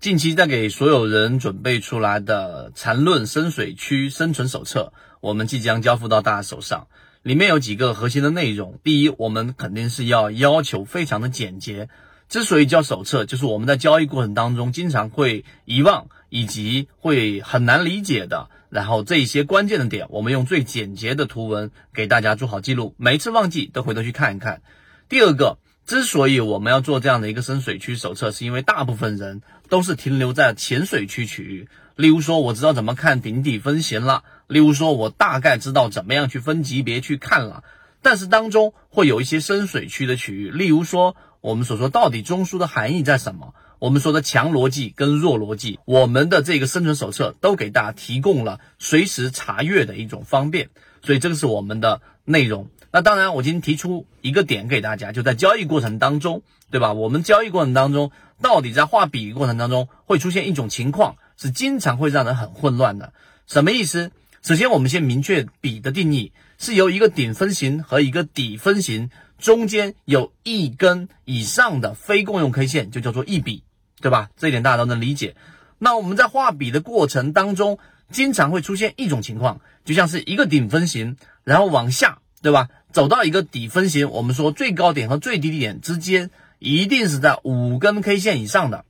近期在给所有人准备出来的缠论深水区生存手册，我们即将交付到大家手上。里面有几个核心的内容。第一，我们肯定是要要求非常的简洁。之所以叫手册，就是我们在交易过程当中经常会遗忘以及会很难理解的。然后这一些关键的点，我们用最简洁的图文给大家做好记录，每一次忘记都回头去看一看。第二个。之所以我们要做这样的一个深水区手册，是因为大部分人都是停留在浅水区区域。例如说，我知道怎么看顶底分型了；例如说，我大概知道怎么样去分级别去看了。但是当中会有一些深水区的区域，例如说，我们所说到底中枢的含义在什么？我们说的强逻辑跟弱逻辑，我们的这个生存手册都给大家提供了随时查阅的一种方便。所以这个是我们的内容。那当然，我今天提出一个点给大家，就在交易过程当中，对吧？我们交易过程当中，到底在画笔过程当中会出现一种情况，是经常会让人很混乱的。什么意思？首先，我们先明确笔的定义，是由一个顶分型和一个底分型中间有一根以上的非共用 K 线，就叫做一笔，对吧？这一点大家都能理解。那我们在画笔的过程当中，经常会出现一种情况，就像是一个顶分型，然后往下，对吧？走到一个底分型，我们说最高点和最低点之间一定是在五根 K 线以上的，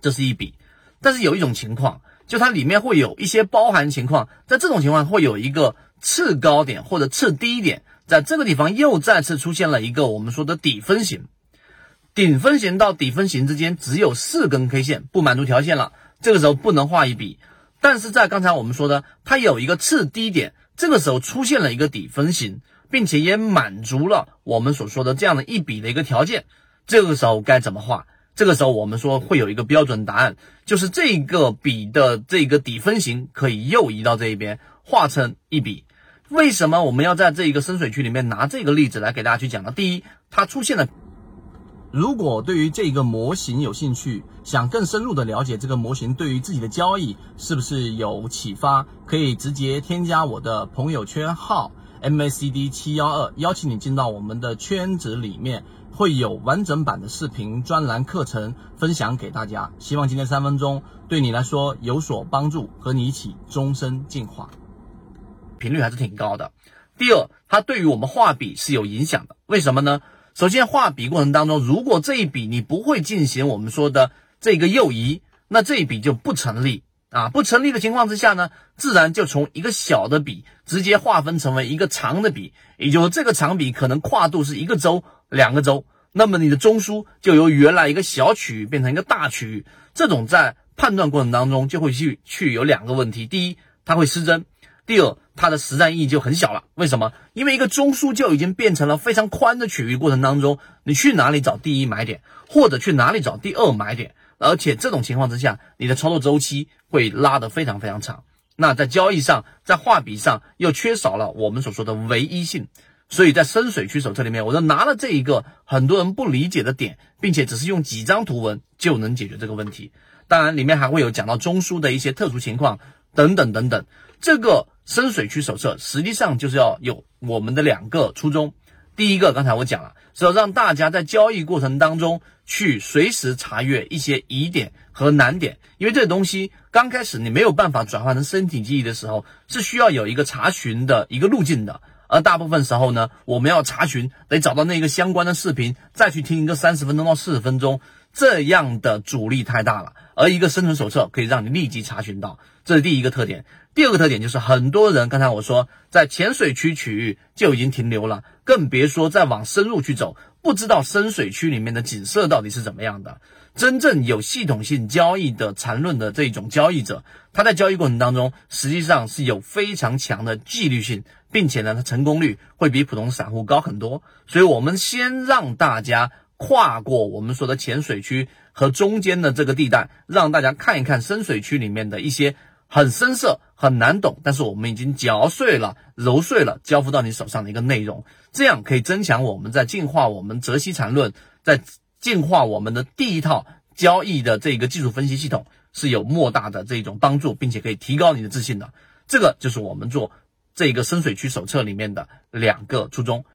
这是一笔。但是有一种情况，就它里面会有一些包含情况，在这种情况会有一个次高点或者次低点，在这个地方又再次出现了一个我们说的底分型。顶分型到底分型之间只有四根 K 线，不满足条件了，这个时候不能画一笔。但是在刚才我们说的，它有一个次低点，这个时候出现了一个底分型。并且也满足了我们所说的这样的一笔的一个条件，这个时候该怎么画？这个时候我们说会有一个标准答案，就是这个笔的这个底分型可以右移到这一边，画成一笔。为什么我们要在这一个深水区里面拿这个例子来给大家去讲呢？第一，它出现了。如果对于这个模型有兴趣，想更深入的了解这个模型对于自己的交易是不是有启发，可以直接添加我的朋友圈号。MACD 七幺二邀请你进到我们的圈子里面，会有完整版的视频专栏课程分享给大家。希望今天三分钟对你来说有所帮助，和你一起终身进化。频率还是挺高的。第二，它对于我们画笔是有影响的。为什么呢？首先，画笔过程当中，如果这一笔你不会进行我们说的这个右移，那这一笔就不成立。啊，不成立的情况之下呢，自然就从一个小的笔直接划分成为一个长的笔，也就是这个长笔可能跨度是一个周、两个周，那么你的中枢就由原来一个小区域变成一个大区域。这种在判断过程当中就会去去有两个问题：第一，它会失真；第二，它的实战意义就很小了。为什么？因为一个中枢就已经变成了非常宽的区域过程当中，你去哪里找第一买点，或者去哪里找第二买点？而且这种情况之下，你的操作周期会拉得非常非常长。那在交易上，在画笔上又缺少了我们所说的唯一性。所以在深水区手册里面，我就拿了这一个很多人不理解的点，并且只是用几张图文就能解决这个问题。当然，里面还会有讲到中枢的一些特殊情况等等等等。这个深水区手册实际上就是要有我们的两个初衷。第一个，刚才我讲了，是要让大家在交易过程当中去随时查阅一些疑点和难点，因为这东西刚开始你没有办法转换成身体记忆的时候，是需要有一个查询的一个路径的。而大部分时候呢，我们要查询，得找到那个相关的视频，再去听一个三十分钟到四十分钟，这样的阻力太大了。而一个生存手册可以让你立即查询到，这是第一个特点。第二个特点就是很多人刚才我说在浅水区区域就已经停留了，更别说再往深入去走，不知道深水区里面的景色到底是怎么样的。真正有系统性交易的缠论的这种交易者，他在交易过程当中实际上是有非常强的纪律性，并且呢，他成功率会比普通散户高很多。所以，我们先让大家跨过我们说的浅水区和中间的这个地带，让大家看一看深水区里面的一些。很深色，很难懂，但是我们已经嚼碎了、揉碎了，交付到你手上的一个内容，这样可以增强我们在进化我们泽西缠论，在进化我们的第一套交易的这个技术分析系统是有莫大的这种帮助，并且可以提高你的自信的。这个就是我们做这个深水区手册里面的两个初衷。